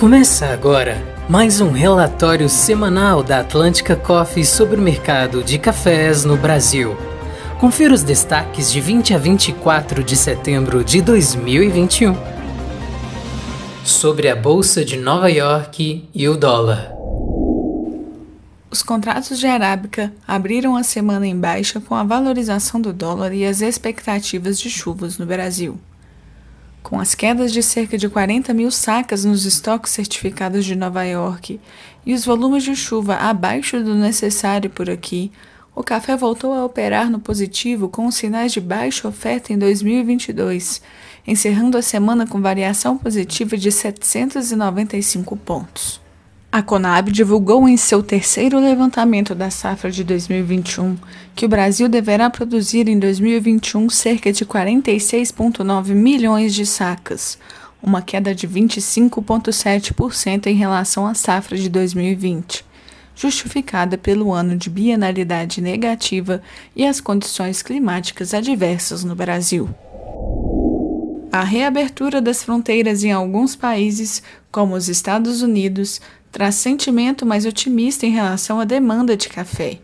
Começa agora mais um relatório semanal da Atlântica Coffee sobre o mercado de cafés no Brasil. Confira os destaques de 20 a 24 de setembro de 2021. Sobre a Bolsa de Nova York e o dólar. Os contratos de arábica abriram a semana em baixa com a valorização do dólar e as expectativas de chuvas no Brasil. Com as quedas de cerca de 40 mil sacas nos estoques certificados de Nova York e os volumes de chuva abaixo do necessário por aqui, o café voltou a operar no positivo com sinais de baixa oferta em 2022, encerrando a semana com variação positiva de 795 pontos. A Conab divulgou em seu terceiro levantamento da safra de 2021 que o Brasil deverá produzir em 2021 cerca de 46,9 milhões de sacas, uma queda de 25,7% em relação à safra de 2020, justificada pelo ano de bienalidade negativa e as condições climáticas adversas no Brasil. A reabertura das fronteiras em alguns países, como os Estados Unidos, traz sentimento mais otimista em relação à demanda de café.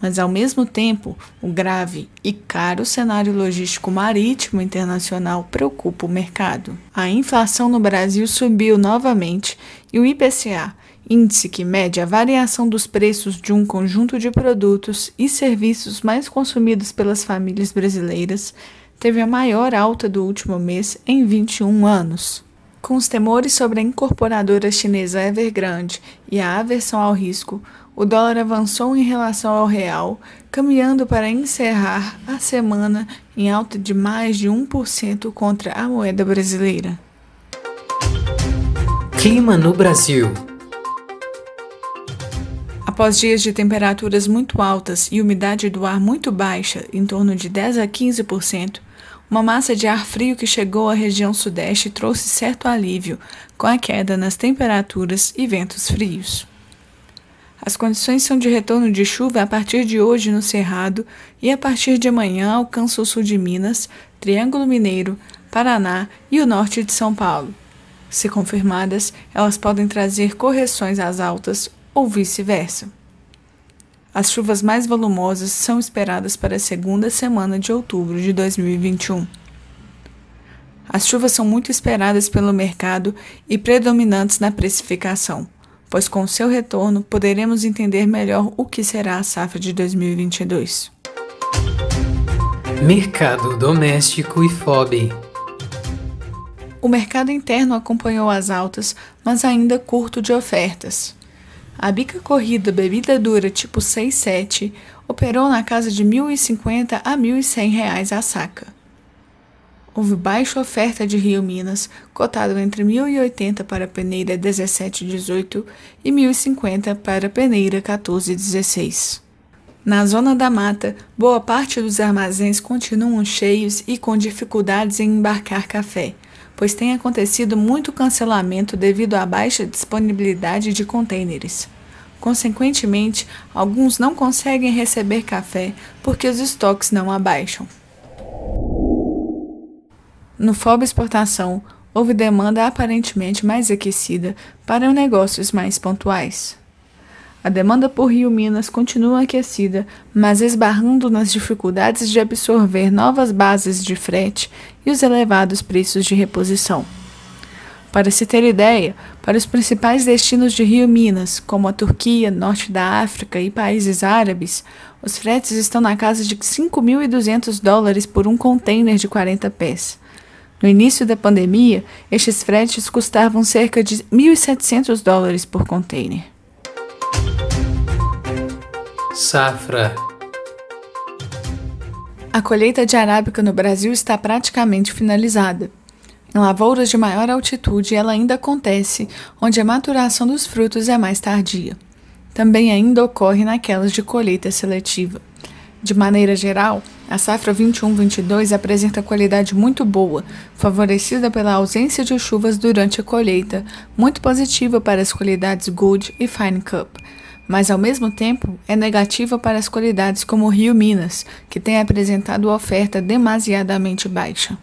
Mas, ao mesmo tempo, o grave e caro cenário logístico marítimo internacional preocupa o mercado. A inflação no Brasil subiu novamente e o IPCA, índice que mede a variação dos preços de um conjunto de produtos e serviços mais consumidos pelas famílias brasileiras, teve a maior alta do último mês em 21 anos. Com os temores sobre a incorporadora chinesa Evergrande e a aversão ao risco, o dólar avançou em relação ao real, caminhando para encerrar a semana em alta de mais de 1% contra a moeda brasileira. Clima no Brasil. Após dias de temperaturas muito altas e umidade do ar muito baixa, em torno de 10 a 15%, uma massa de ar frio que chegou à região sudeste trouxe certo alívio, com a queda nas temperaturas e ventos frios. As condições são de retorno de chuva a partir de hoje no Cerrado e a partir de amanhã alcança o sul de Minas, Triângulo Mineiro, Paraná e o norte de São Paulo. Se confirmadas, elas podem trazer correções às altas ou vice-versa. As chuvas mais volumosas são esperadas para a segunda semana de outubro de 2021. As chuvas são muito esperadas pelo mercado e predominantes na precificação, pois com seu retorno poderemos entender melhor o que será a safra de 2022. Mercado doméstico e FOB. O mercado interno acompanhou as altas, mas ainda curto de ofertas. A bica corrida bebida dura tipo 6,7 operou na casa de R$ 1.050 a R$ 1.100 a saca. Houve baixa oferta de Rio Minas, cotado entre 1.080 para a peneira 17,18 e 1.050 para a peneira 14,16. Na zona da mata, boa parte dos armazéns continuam cheios e com dificuldades em embarcar café, pois tem acontecido muito cancelamento devido à baixa disponibilidade de contêineres. Consequentemente, alguns não conseguem receber café porque os estoques não abaixam. No FOB Exportação, houve demanda aparentemente mais aquecida para negócios mais pontuais. A demanda por Rio Minas continua aquecida, mas esbarrando nas dificuldades de absorver novas bases de frete e os elevados preços de reposição. Para se ter ideia, para os principais destinos de Rio Minas, como a Turquia, norte da África e países árabes, os fretes estão na casa de 5.200 dólares por um container de 40 pés. No início da pandemia, estes fretes custavam cerca de 1.700 dólares por container. Safra. A colheita de arábica no Brasil está praticamente finalizada. Em lavouras de maior altitude, ela ainda acontece onde a maturação dos frutos é mais tardia. Também ainda ocorre naquelas de colheita seletiva. De maneira geral, a safra 21-22 apresenta qualidade muito boa, favorecida pela ausência de chuvas durante a colheita, muito positiva para as qualidades Good e Fine Cup mas ao mesmo tempo é negativa para as qualidades como o Rio Minas, que tem apresentado oferta demasiadamente baixa.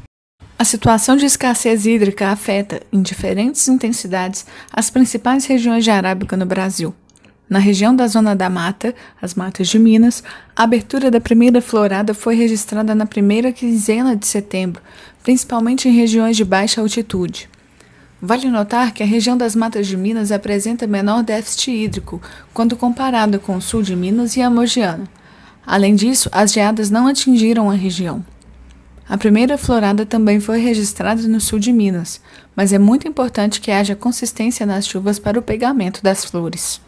A situação de escassez hídrica afeta, em diferentes intensidades, as principais regiões de arábica no Brasil. Na região da Zona da Mata, as matas de Minas, a abertura da primeira florada foi registrada na primeira quinzena de setembro, principalmente em regiões de baixa altitude. Vale notar que a região das Matas de Minas apresenta menor déficit hídrico quando comparado com o sul de Minas e a Mogiana. Além disso, as geadas não atingiram a região. A primeira florada também foi registrada no sul de Minas, mas é muito importante que haja consistência nas chuvas para o pegamento das flores.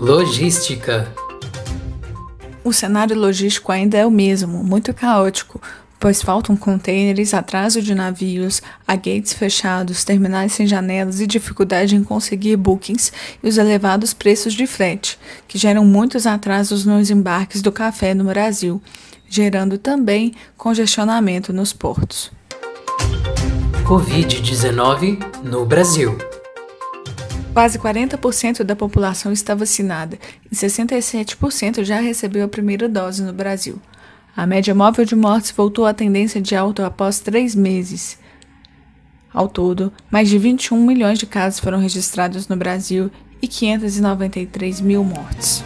Logística O cenário logístico ainda é o mesmo, muito caótico, pois faltam containers, atraso de navios, há gates fechados, terminais sem janelas e dificuldade em conseguir bookings e os elevados preços de frete, que geram muitos atrasos nos embarques do café no Brasil, gerando também congestionamento nos portos. Covid-19 no Brasil. Quase 40% da população está vacinada e 67% já recebeu a primeira dose no Brasil. A média móvel de mortes voltou à tendência de alta após três meses. Ao todo, mais de 21 milhões de casos foram registrados no Brasil e 593 mil mortes.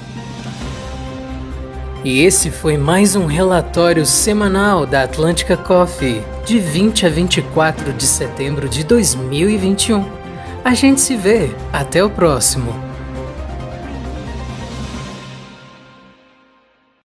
E esse foi mais um relatório semanal da Atlântica Coffee, de 20 a 24 de setembro de 2021. A gente se vê. Até o próximo.